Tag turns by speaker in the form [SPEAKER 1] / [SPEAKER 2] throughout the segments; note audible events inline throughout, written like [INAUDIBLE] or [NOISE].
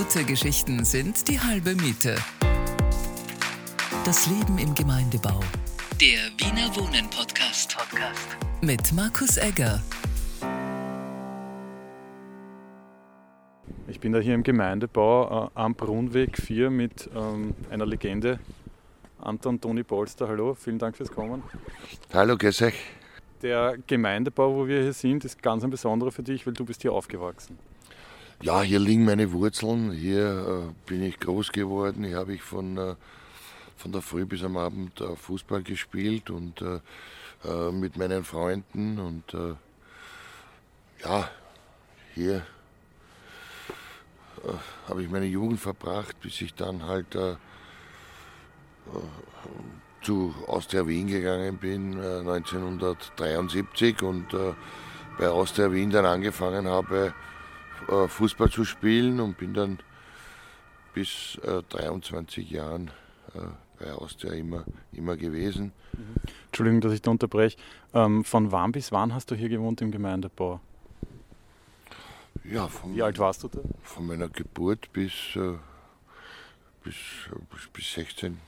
[SPEAKER 1] Gute Geschichten sind die halbe Miete. Das Leben im Gemeindebau. Der Wiener Wohnen Podcast. Podcast. Mit Markus Egger.
[SPEAKER 2] Ich bin da hier im Gemeindebau äh, am Brunnweg 4 mit ähm, einer Legende, Anton Toni Polster. Hallo, vielen Dank fürs Kommen.
[SPEAKER 3] Hallo, grüß euch.
[SPEAKER 2] Der Gemeindebau, wo wir hier sind, ist ganz ein besonderer für dich, weil du bist hier aufgewachsen.
[SPEAKER 3] Ja, hier liegen meine Wurzeln. Hier äh, bin ich groß geworden. Hier habe ich von, äh, von der Früh bis am Abend äh, Fußball gespielt und äh, äh, mit meinen Freunden. Und äh, ja, hier habe ich meine Jugend verbracht, bis ich dann halt zu Austria Wien gegangen bin, 1973 und bei Austria Wien dann angefangen habe, äh, Fußball zu spielen und bin dann bis äh, 23 Jahren äh, bei Austria immer, immer gewesen.
[SPEAKER 2] Mhm. Entschuldigung, dass ich da unterbreche. Ähm, von wann bis wann hast du hier gewohnt im Gemeindebau?
[SPEAKER 3] Ja, von,
[SPEAKER 2] Wie alt warst du da?
[SPEAKER 3] Von meiner Geburt bis, äh, bis, bis, bis 16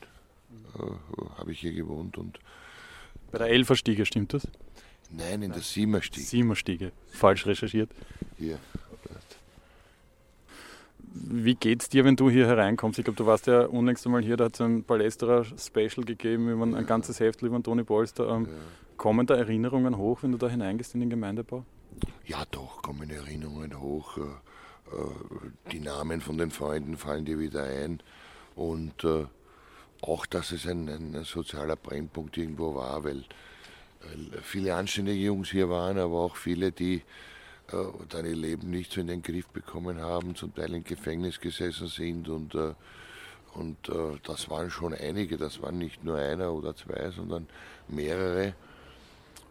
[SPEAKER 3] äh, habe ich hier gewohnt. Und
[SPEAKER 2] Bei der Elferstiege, stimmt das?
[SPEAKER 3] Nein, in der Siemerstiege.
[SPEAKER 2] Siemerstiege, falsch recherchiert.
[SPEAKER 3] Hier
[SPEAKER 2] wie geht es dir, wenn du hier hereinkommst? Ich glaube, du warst ja unlängst einmal hier, da hat es ein Palästra-Special gegeben, über ein, ein ganzes Heft über Toni Polster. Ähm, ja. Kommen da Erinnerungen hoch, wenn du da hineingehst in den Gemeindebau?
[SPEAKER 3] Ja, doch, kommen Erinnerungen hoch. Äh, äh, die Namen von den Freunden fallen dir wieder ein. Und äh, auch, dass es ein, ein sozialer Brennpunkt irgendwo war, weil viele anständige Jungs hier waren, aber auch viele, die äh, dann ihr Leben nicht so in den Griff bekommen haben, zum Teil im Gefängnis gesessen sind und, äh, und äh, das waren schon einige, das waren nicht nur einer oder zwei, sondern mehrere.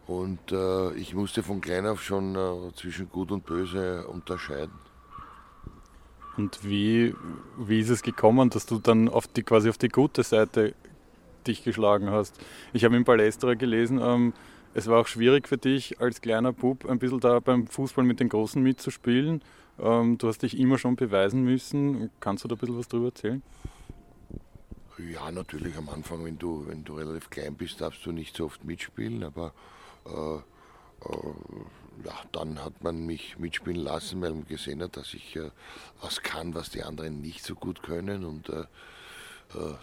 [SPEAKER 3] Und äh, ich musste von klein auf schon äh, zwischen Gut und Böse unterscheiden.
[SPEAKER 2] Und wie, wie ist es gekommen, dass du dann auf die, quasi auf die gute Seite dich geschlagen hast? Ich habe im Palästra gelesen, ähm, es war auch schwierig für dich als kleiner Bub ein bisschen da beim Fußball mit den Großen mitzuspielen. Ähm, du hast dich immer schon beweisen müssen. Kannst du da ein bisschen was drüber erzählen?
[SPEAKER 3] Ja, natürlich am Anfang, wenn du, wenn du relativ klein bist, darfst du nicht so oft mitspielen, aber äh, äh, ja, dann hat man mich mitspielen lassen, weil man gesehen hat, dass ich äh, was kann, was die anderen nicht so gut können und äh,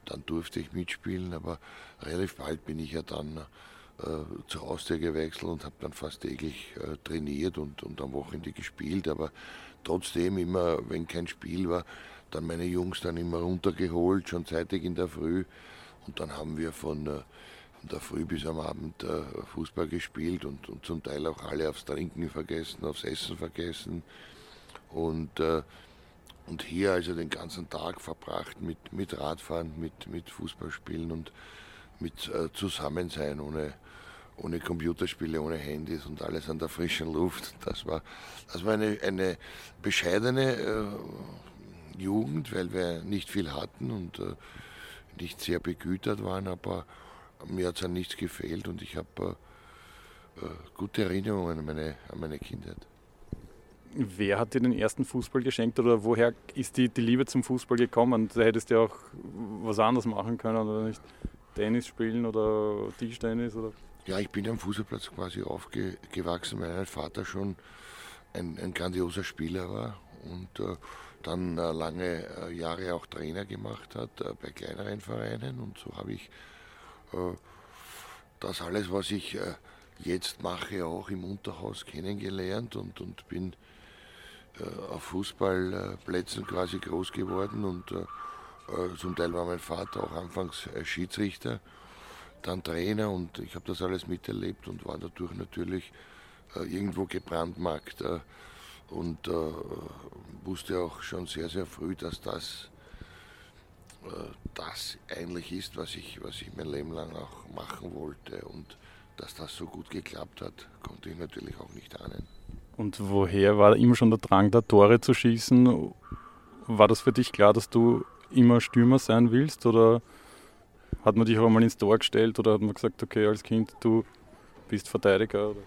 [SPEAKER 3] dann durfte ich mitspielen, aber relativ bald bin ich ja dann äh, zur Austria gewechselt und habe dann fast täglich äh, trainiert und, und am Wochenende gespielt. Aber trotzdem immer, wenn kein Spiel war, dann meine Jungs dann immer runtergeholt, schon zeitig in der Früh. Und dann haben wir von, äh, von der Früh bis am Abend äh, Fußball gespielt und, und zum Teil auch alle aufs Trinken vergessen, aufs Essen vergessen. Und, äh, und hier also den ganzen Tag verbracht mit, mit Radfahren, mit, mit Fußballspielen und mit äh, Zusammensein ohne, ohne Computerspiele, ohne Handys und alles an der frischen Luft. Das war, das war eine, eine bescheidene äh, Jugend, weil wir nicht viel hatten und äh, nicht sehr begütert waren, aber mir hat es an nichts gefehlt und ich habe äh, äh, gute Erinnerungen an meine, an meine Kindheit.
[SPEAKER 2] Wer hat dir den ersten Fußball geschenkt oder woher ist die, die Liebe zum Fußball gekommen? Da hättest du ja auch was anderes machen können oder nicht? Tennis spielen oder Tischtennis? Oder?
[SPEAKER 3] Ja, ich bin am Fußballplatz quasi aufgewachsen, weil mein Vater schon ein, ein grandioser Spieler war und äh, dann äh, lange äh, Jahre auch Trainer gemacht hat äh, bei kleineren Vereinen und so habe ich äh, das alles, was ich äh, jetzt mache, auch im Unterhaus kennengelernt und, und bin auf Fußballplätzen quasi groß geworden und zum Teil war mein Vater auch anfangs Schiedsrichter dann Trainer und ich habe das alles miterlebt und war dadurch natürlich äh, irgendwo gebrandmarkt äh, und äh, wusste auch schon sehr, sehr früh, dass das äh, das eigentlich ist, was ich, was ich mein Leben lang auch machen wollte und dass das so gut geklappt hat, konnte ich natürlich auch nicht ahnen.
[SPEAKER 2] Und woher war immer schon der Drang, da Tore zu schießen? War das für dich klar, dass du immer Stürmer sein willst oder hat man dich auch einmal ins Tor gestellt oder hat man gesagt, okay, als Kind, du bist Verteidiger? Oder?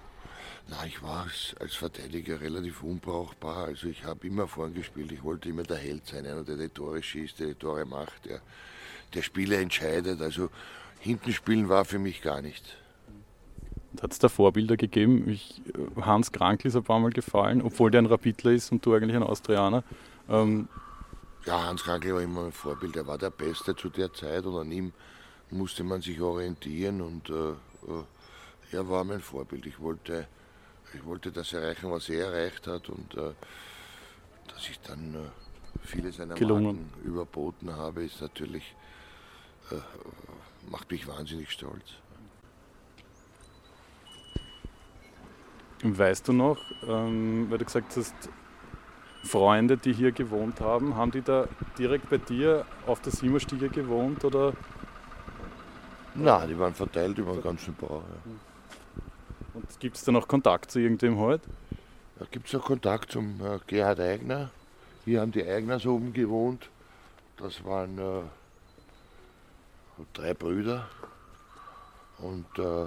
[SPEAKER 3] Na, ich war als Verteidiger relativ unbrauchbar. Also ich habe immer vorn gespielt. Ich wollte immer der Held sein, einer, der die Tore schießt, der die Tore macht, der, der Spiele entscheidet. Also hinten spielen war für mich gar nicht.
[SPEAKER 2] Hat es da Vorbilder gegeben? Ich, Hans Krankl ist ein paar Mal gefallen, obwohl der ein Rapidler ist und du eigentlich ein Austrianer. Ähm
[SPEAKER 3] ja, Hans Krankl war immer ein Vorbild. Er war der Beste zu der Zeit und an ihm musste man sich orientieren und äh, äh er war mein Vorbild. Ich wollte, ich wollte das erreichen, was er erreicht hat und äh, dass ich dann äh, viele seiner
[SPEAKER 2] Gelungen.
[SPEAKER 3] Marken überboten habe, ist natürlich, äh, macht mich wahnsinnig stolz.
[SPEAKER 2] Weißt du noch, ähm, weil du gesagt hast, Freunde, die hier gewohnt haben, haben die da direkt bei dir auf der Simmerstiege gewohnt oder?
[SPEAKER 3] Nein, die waren verteilt über den ganzen Bau. Ja.
[SPEAKER 2] Und gibt es da noch Kontakt zu irgendwem heute?
[SPEAKER 3] Da gibt es noch Kontakt zum äh, Gerhard Eigner. Hier haben die Eigners oben gewohnt. Das waren äh, drei Brüder. Und äh,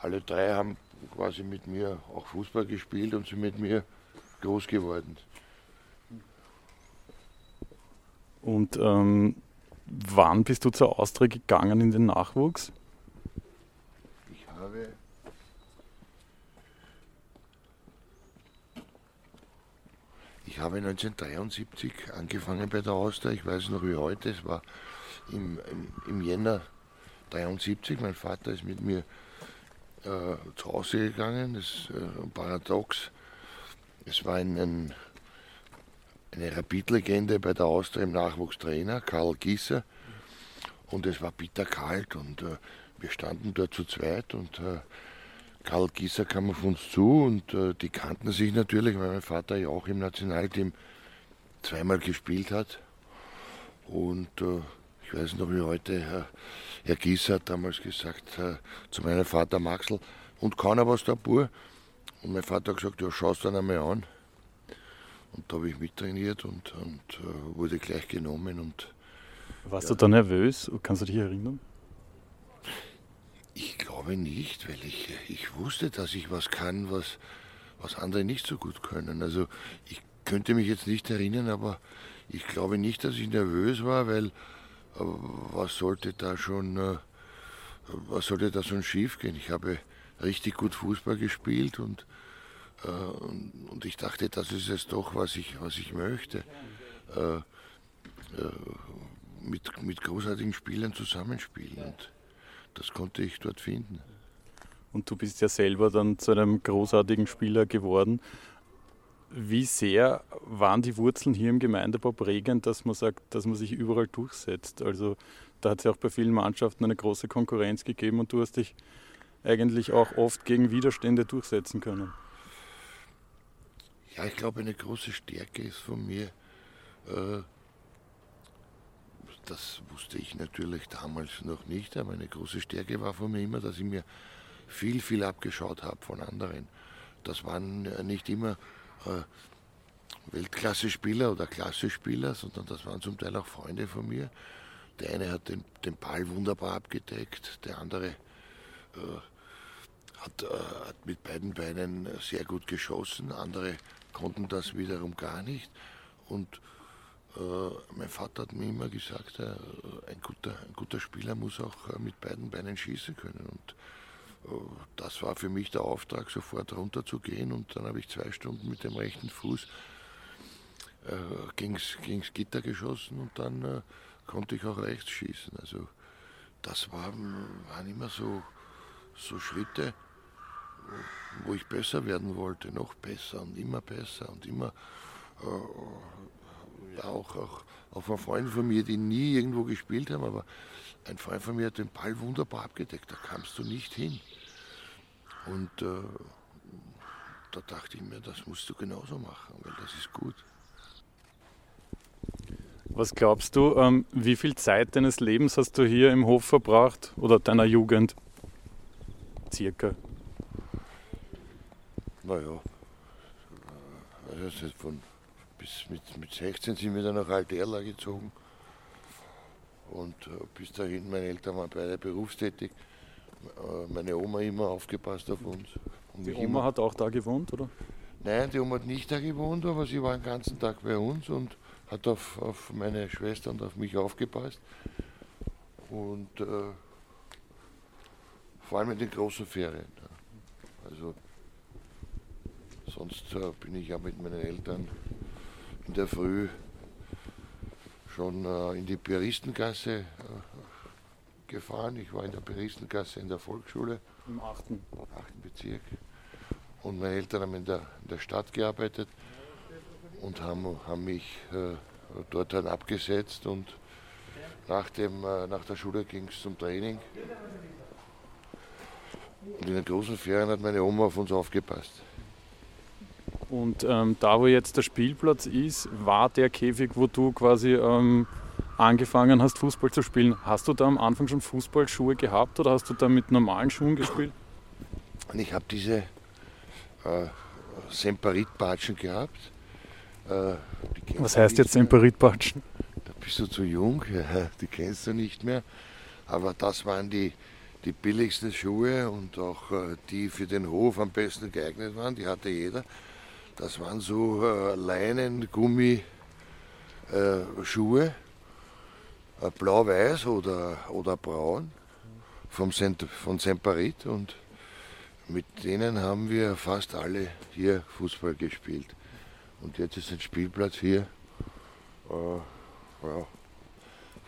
[SPEAKER 3] alle drei haben quasi mit mir auch Fußball gespielt und sind mit mir groß geworden.
[SPEAKER 2] Und ähm, wann bist du zur Austria gegangen in den Nachwuchs?
[SPEAKER 3] Ich habe Ich habe 1973 angefangen bei der Austria. Ich weiß noch wie heute. Es war im, im, im Jänner 73. Mein Vater ist mit mir äh, zu Hause gegangen. Das ist äh, paradox. Es war ein, ein, eine Rapid-Legende bei der Austria im Nachwuchstrainer, Karl Gieser. Und es war bitterkalt und äh, wir standen dort zu zweit und äh, Karl Gieser kam auf uns zu und äh, die kannten sich natürlich, weil mein Vater ja auch im Nationalteam zweimal gespielt hat. Und äh, ich weiß noch wie heute, Herr, Herr Gieser hat damals gesagt äh, zu meinem Vater Maxl, und kann er was der Bur? Und mein Vater hat gesagt, ja, schau es dann einmal an. Und da habe ich mittrainiert und, und äh, wurde gleich genommen. Und,
[SPEAKER 2] Warst ja, du da nervös? Kannst du dich erinnern?
[SPEAKER 3] Ich glaube nicht, weil ich, ich wusste, dass ich was kann, was, was andere nicht so gut können. Also ich könnte mich jetzt nicht erinnern, aber ich glaube nicht, dass ich nervös war, weil was sollte da schon, äh, was sollte da schon schief gehen? Ich habe richtig gut Fußball gespielt und, äh, und ich dachte, das ist es doch, was ich, was ich möchte. mit, mit großartigen Spielern zusammenspielen. Und, das konnte ich dort finden.
[SPEAKER 2] Und du bist ja selber dann zu einem großartigen Spieler geworden. Wie sehr waren die Wurzeln hier im Gemeindebau prägend, dass man sagt, dass man sich überall durchsetzt? Also da hat es ja auch bei vielen Mannschaften eine große Konkurrenz gegeben und du hast dich eigentlich auch oft gegen Widerstände durchsetzen können.
[SPEAKER 3] Ja, ich glaube, eine große Stärke ist von mir, äh, das wusste ich natürlich damals noch nicht, aber eine große Stärke war von mir immer, dass ich mir viel, viel abgeschaut habe von anderen. Das waren nicht immer äh, Weltklasse-Spieler oder Klasse-Spieler, sondern das waren zum Teil auch Freunde von mir. Der eine hat den, den Ball wunderbar abgedeckt, der andere äh, hat, äh, hat mit beiden Beinen sehr gut geschossen, andere konnten das wiederum gar nicht. Und äh, mein Vater hat mir immer gesagt, äh, ein guter, ein guter Spieler muss auch äh, mit beiden Beinen schießen können. Und das war für mich der Auftrag, sofort runterzugehen. Und dann habe ich zwei Stunden mit dem rechten Fuß äh, gegens, gegens Gitter geschossen und dann äh, konnte ich auch rechts schießen. Also das waren, waren immer so, so Schritte, wo ich besser werden wollte, noch besser und immer besser und immer äh, auch, auch, auch von Freunden von mir, die nie irgendwo gespielt haben, aber ein Freund von mir hat den Ball wunderbar abgedeckt, da kamst du nicht hin. Und äh, da dachte ich mir, das musst du genauso machen, weil das ist gut.
[SPEAKER 2] Was glaubst du, ähm, wie viel Zeit deines Lebens hast du hier im Hof verbracht oder deiner Jugend? Circa.
[SPEAKER 3] Naja, also von bis mit, mit 16 sind wir dann nach Alterla gezogen. Und äh, bis dahin, meine Eltern waren beide berufstätig. Äh, meine Oma immer aufgepasst auf uns.
[SPEAKER 2] Die Oma hat auch da gewohnt, oder?
[SPEAKER 3] Nein, die Oma hat nicht da gewohnt, aber sie war den ganzen Tag bei uns und hat auf, auf meine Schwester und auf mich aufgepasst. Und äh, vor allem in den großen Ferien. Also sonst äh, bin ich ja mit meinen Eltern in der Früh schon äh, in die Pieristengasse äh, gefahren. Ich war in der Pieristengasse in der Volksschule.
[SPEAKER 2] Im 8.
[SPEAKER 3] 8. Bezirk. Und meine Eltern haben in der, in der Stadt gearbeitet und haben, haben mich äh, dort dann abgesetzt und nach, dem, äh, nach der Schule ging es zum Training. Und in den großen Ferien hat meine Oma auf uns aufgepasst.
[SPEAKER 2] Und ähm, da, wo jetzt der Spielplatz ist, war der Käfig, wo du quasi ähm, angefangen hast, Fußball zu spielen. Hast du da am Anfang schon Fußballschuhe gehabt oder hast du da mit normalen Schuhen gespielt?
[SPEAKER 3] Und ich habe diese äh, Semperit-Batschen gehabt.
[SPEAKER 2] Äh, Was heißt jetzt Semperit-Batschen?
[SPEAKER 3] Da bist du zu jung, [LAUGHS] ja, die kennst du nicht mehr. Aber das waren die, die billigsten Schuhe und auch äh, die für den Hof am besten geeignet waren. Die hatte jeder. Das waren so äh, Leinen-Gummi-Schuhe, äh, blau-weiß oder, oder braun vom Sent von Semperit und mit denen haben wir fast alle hier Fußball gespielt. Und jetzt ist ein Spielplatz hier. Äh, ja,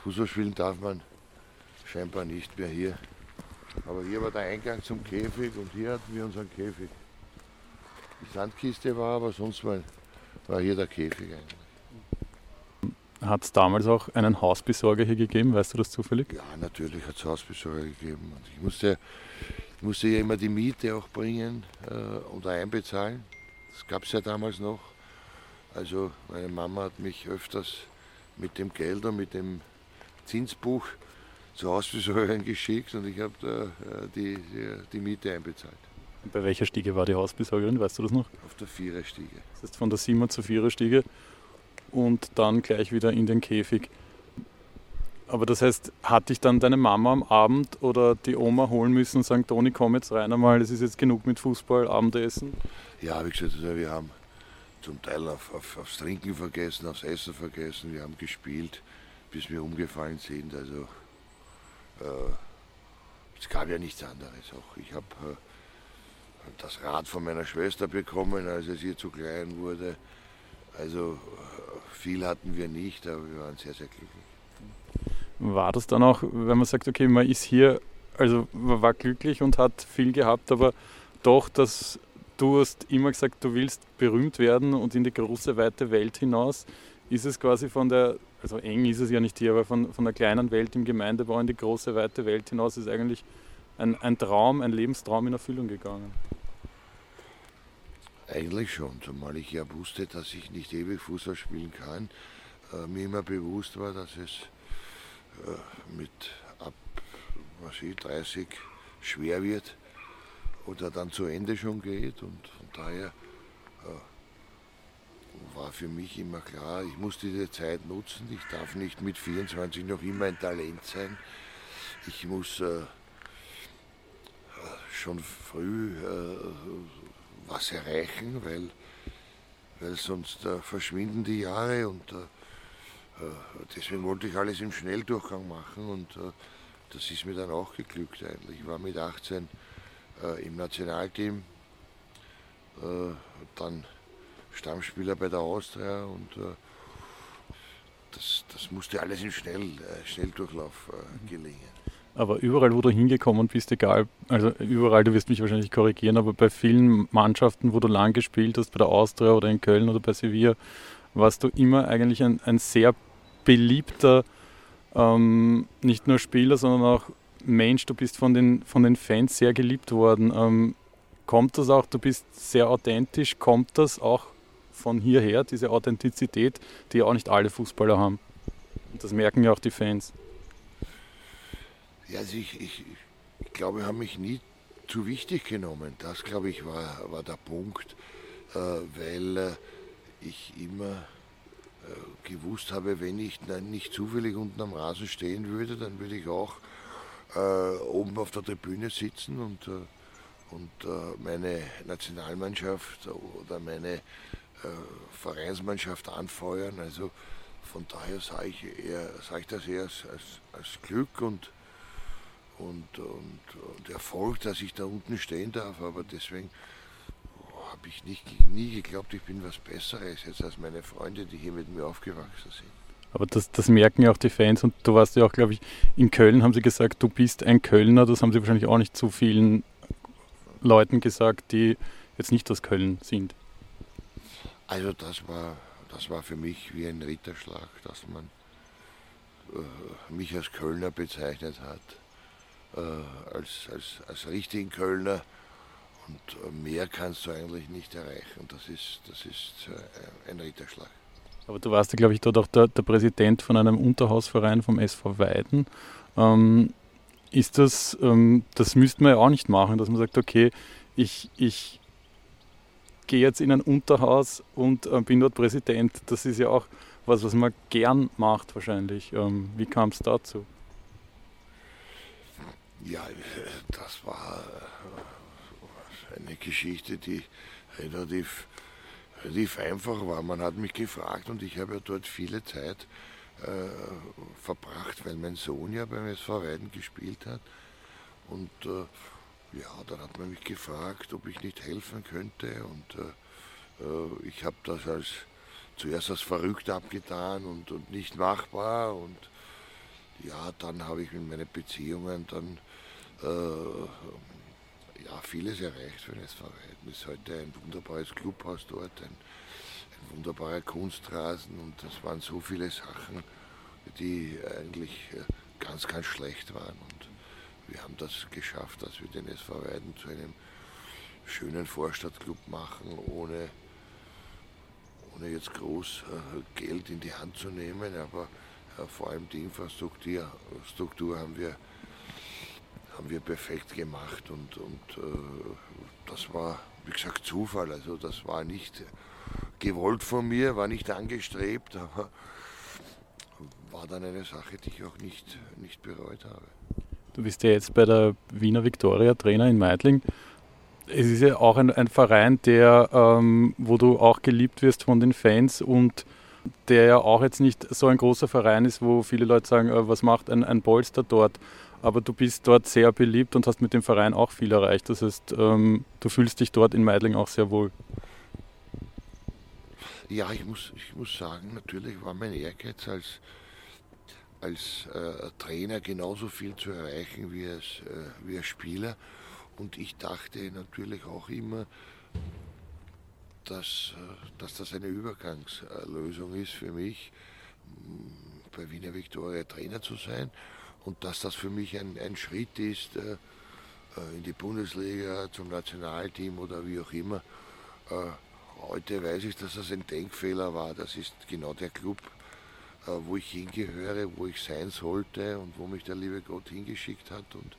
[SPEAKER 3] Fußball spielen darf man scheinbar nicht mehr hier. Aber hier war der Eingang zum Käfig und hier hatten wir unseren Käfig. Die Sandkiste war, aber sonst war, war hier der Käfig eigentlich.
[SPEAKER 2] Hat es damals auch einen Hausbesorger hier gegeben? Weißt du das zufällig?
[SPEAKER 3] Ja, natürlich hat es Hausbesorger gegeben. Und ich musste, ich musste ja immer die Miete auch bringen äh, oder einbezahlen. Das gab es ja damals noch. Also meine Mama hat mich öfters mit dem Geld und mit dem Zinsbuch zu Hausbesorgern [LAUGHS] geschickt und ich habe da äh, die, die, die Miete einbezahlt.
[SPEAKER 2] Bei welcher Stiege war die Hausbesorgerin, weißt du das noch?
[SPEAKER 3] Auf der Viererstiege.
[SPEAKER 2] Das heißt von der Siebener zur Viererstiege und dann gleich wieder in den Käfig. Aber das heißt, hat dich dann deine Mama am Abend oder die Oma holen müssen und sagen, Toni, komm jetzt rein einmal, es ist jetzt genug mit Fußball, Abendessen?
[SPEAKER 3] Ja, wie gesagt, also wir haben zum Teil auf, auf, aufs Trinken vergessen, aufs Essen vergessen, wir haben gespielt, bis wir umgefallen sind. Also äh, es gab ja nichts anderes. Auch ich habe äh, das Rad von meiner Schwester bekommen, als es ihr zu klein wurde. Also viel hatten wir nicht, aber wir waren sehr, sehr glücklich.
[SPEAKER 2] War das dann auch, wenn man sagt, okay, man ist hier, also man war glücklich und hat viel gehabt, aber doch, dass du hast immer gesagt, du willst berühmt werden und in die große, weite Welt hinaus. Ist es quasi von der, also eng ist es ja nicht hier, aber von, von der kleinen Welt im Gemeindebau in die große, weite Welt hinaus ist eigentlich ein, ein Traum, ein Lebenstraum in Erfüllung gegangen?
[SPEAKER 3] Eigentlich schon, zumal ich ja wusste, dass ich nicht ewig Fußball spielen kann. Äh, mir immer bewusst war, dass es äh, mit ab was ich, 30 schwer wird oder dann zu Ende schon geht. Und von daher äh, war für mich immer klar, ich muss diese Zeit nutzen. Ich darf nicht mit 24 noch immer ein Talent sein. Ich muss äh, schon früh äh, was erreichen, weil, weil sonst äh, verschwinden die Jahre und äh, äh, deswegen wollte ich alles im Schnelldurchgang machen und äh, das ist mir dann auch geglückt eigentlich. Ich war mit 18 äh, im Nationalteam, dann Stammspieler bei der Austria und das, das musste alles im Schnell, Schnelldurchlauf gelingen.
[SPEAKER 2] Aber überall, wo du hingekommen bist, egal, also überall, du wirst mich wahrscheinlich korrigieren, aber bei vielen Mannschaften, wo du lang gespielt hast, bei der Austria oder in Köln oder bei Sevilla, warst du immer eigentlich ein, ein sehr beliebter, ähm, nicht nur Spieler, sondern auch Mensch. Du bist von den, von den Fans sehr geliebt worden. Ähm, kommt das auch, du bist sehr authentisch, kommt das auch von hierher, diese Authentizität, die auch nicht alle Fußballer haben? Und das merken ja auch die Fans.
[SPEAKER 3] Ja, also ich, ich, ich glaube, ich habe mich nie zu wichtig genommen. Das, glaube ich, war, war der Punkt, äh, weil äh, ich immer äh, gewusst habe, wenn ich nein, nicht zufällig unten am Rasen stehen würde, dann würde ich auch äh, oben auf der Tribüne sitzen und, äh, und äh, meine Nationalmannschaft oder meine Vereinsmannschaft anfeuern. Also von daher sage ich, sage ich das eher als, als, als Glück und, und, und, und, Erfolg, dass ich da unten stehen darf. Aber deswegen habe ich nicht, nie geglaubt, ich bin was Besseres jetzt als meine Freunde, die hier mit mir aufgewachsen sind.
[SPEAKER 2] Aber das, das merken ja auch die Fans und du warst ja auch, glaube ich, in Köln haben sie gesagt, du bist ein Kölner. Das haben sie wahrscheinlich auch nicht zu vielen Leuten gesagt, die jetzt nicht aus Köln sind.
[SPEAKER 3] Also das war, das war für mich wie ein Ritterschlag, dass man äh, mich als Kölner bezeichnet hat, äh, als, als, als richtigen Kölner. Und äh, mehr kannst du eigentlich nicht erreichen. Das ist, das ist äh, ein Ritterschlag.
[SPEAKER 2] Aber du warst ja, glaube ich, dort auch der, der, Präsident von einem Unterhausverein vom SV Weiden. Ähm, ist das, ähm, das müsste man ja auch nicht machen, dass man sagt, okay, ich, ich gehe jetzt in ein Unterhaus und äh, bin dort Präsident. Das ist ja auch was, was man gern macht wahrscheinlich. Ähm, wie kam es dazu?
[SPEAKER 3] Ja, das war äh, eine Geschichte, die relativ relativ einfach war. Man hat mich gefragt und ich habe ja dort viele Zeit äh, verbracht, weil mein Sohn ja beim SV Weiden gespielt hat. Und äh, ja, dann hat man mich gefragt, ob ich nicht helfen könnte. Und äh, äh ich habe das als zuerst als verrückt abgetan und, und nicht machbar. Und ja, dann habe ich mit meinen Beziehungen dann äh, ja, vieles erreicht für den SV ist heute ein wunderbares Clubhaus dort, ein, ein wunderbarer Kunstrasen und es waren so viele Sachen, die eigentlich äh, ganz, ganz schlecht waren. Und wir haben das geschafft, dass wir den SV Weiden zu einem schönen Vorstadtclub machen, ohne, ohne jetzt groß äh, Geld in die Hand zu nehmen, aber äh, vor allem die Infrastruktur Struktur haben wir haben wir perfekt gemacht und, und äh, das war, wie gesagt, Zufall. Also das war nicht gewollt von mir, war nicht angestrebt, aber war dann eine Sache, die ich auch nicht, nicht bereut habe.
[SPEAKER 2] Du bist ja jetzt bei der Wiener Viktoria Trainer in Meidling. Es ist ja auch ein, ein Verein, der, ähm, wo du auch geliebt wirst von den Fans und der ja auch jetzt nicht so ein großer Verein ist, wo viele Leute sagen, äh, was macht ein, ein Polster dort? Aber du bist dort sehr beliebt und hast mit dem Verein auch viel erreicht. Das heißt, ähm, du fühlst dich dort in Meidling auch sehr wohl.
[SPEAKER 3] Ja, ich muss, ich muss sagen, natürlich war mein Ehrgeiz als, als äh, Trainer genauso viel zu erreichen wie als, äh, wie als Spieler. Und ich dachte natürlich auch immer, dass, äh, dass das eine Übergangslösung ist für mich, bei Wiener Viktoria Trainer zu sein und dass das für mich ein, ein Schritt ist äh, äh, in die Bundesliga, zum Nationalteam oder wie auch immer. Äh, heute weiß ich, dass das ein Denkfehler war. Das ist genau der Club, äh, wo ich hingehöre, wo ich sein sollte und wo mich der liebe Gott hingeschickt hat. Und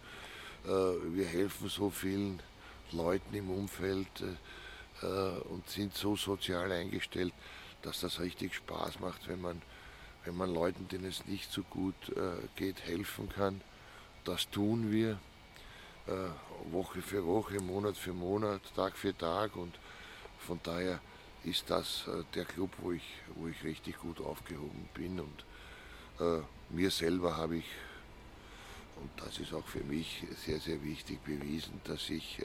[SPEAKER 3] äh, wir helfen so vielen Leuten im Umfeld äh, und sind so sozial eingestellt, dass das richtig Spaß macht, wenn man wenn man Leuten, denen es nicht so gut äh, geht, helfen kann. Das tun wir äh, Woche für Woche, Monat für Monat, Tag für Tag. Und von daher ist das äh, der Club, wo ich, wo ich richtig gut aufgehoben bin. Und mir selber habe ich, und das ist auch für mich sehr, sehr wichtig, bewiesen, dass ich,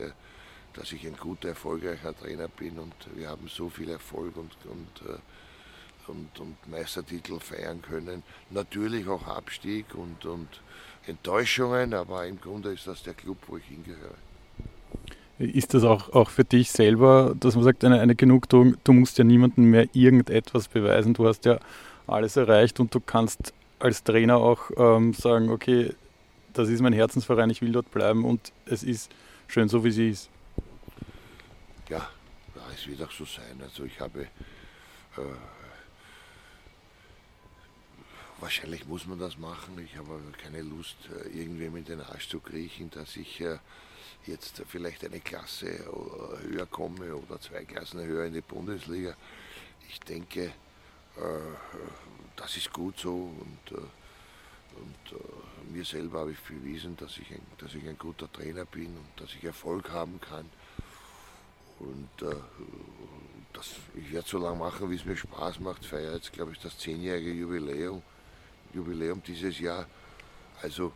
[SPEAKER 3] dass ich ein guter, erfolgreicher Trainer bin. Und wir haben so viel Erfolg und, und und, und Meistertitel feiern können. Natürlich auch Abstieg und, und Enttäuschungen, aber im Grunde ist das der Club, wo ich hingehöre.
[SPEAKER 2] Ist das auch, auch für dich selber, dass man sagt, eine, eine Genugtuung, du musst ja niemandem mehr irgendetwas beweisen, du hast ja alles erreicht und du kannst als Trainer auch ähm, sagen, okay, das ist mein Herzensverein, ich will dort bleiben und es ist schön so, wie sie ist.
[SPEAKER 3] Ja, ja es wird auch so sein. Also ich habe äh, Wahrscheinlich muss man das machen. Ich habe aber keine Lust, äh, irgendwem in den Arsch zu kriechen, dass ich äh, jetzt vielleicht eine Klasse äh, höher komme oder zwei Klassen höher in die Bundesliga. Ich denke, das ist gut so und und mir selber habe ich bewiesen, dass ich, ein, dass ich ein guter Trainer bin und dass ich Erfolg haben kann. Und äh, das, ich werde so lange machen, wie es mir Spaß macht. Feiere jetzt, glaube ich, das zehnjährige Jubiläum, Jubiläum dieses Jahr. Also,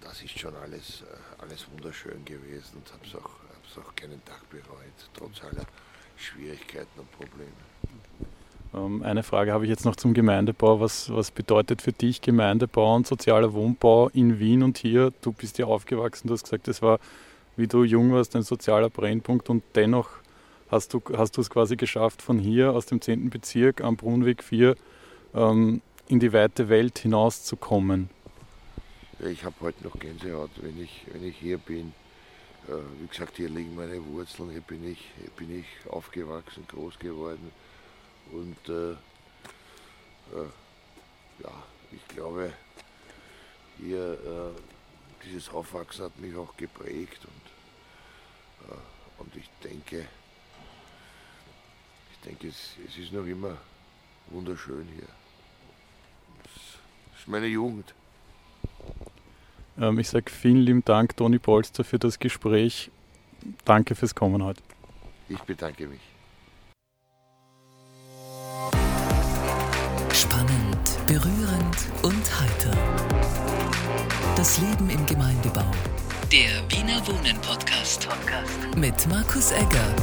[SPEAKER 3] das ist schon alles, äh, alles wunderschön gewesen und habe es auch, auch keinen Tag bereut, trotz aller Schwierigkeiten und Probleme.
[SPEAKER 2] Ähm, eine Frage habe ich jetzt noch zum Gemeindebau. Was, was bedeutet für dich Gemeindebau und sozialer Wohnbau in Wien und hier? Du bist ja aufgewachsen, du hast gesagt, es war, wie du jung warst, ein sozialer Brennpunkt und dennoch hast du, hast du es quasi geschafft, von hier aus dem 10. Bezirk am Brunweg 4 ähm, in die weite Welt hinauszukommen.
[SPEAKER 3] Ich habe heute noch Gänsehaut, wenn ich, wenn ich hier bin. Äh, wie gesagt, hier liegen meine Wurzeln, hier bin ich, hier bin ich aufgewachsen, groß geworden. Und äh, äh, ja, ich glaube, hier äh, dieses Aufwachsen hat mich auch geprägt und, äh, und ich denke, ich denke, es, es ist noch immer wunderschön hier. Das ist meine Jugend.
[SPEAKER 2] Ähm, ich sage vielen lieben Dank, Toni Polster, für das Gespräch. Danke fürs Kommen heute.
[SPEAKER 3] Ich bedanke mich.
[SPEAKER 1] Spannend, berührend und heiter. Das Leben im Gemeindebau. Der Wiener Wohnen Podcast. Podcast. Mit Markus Egger.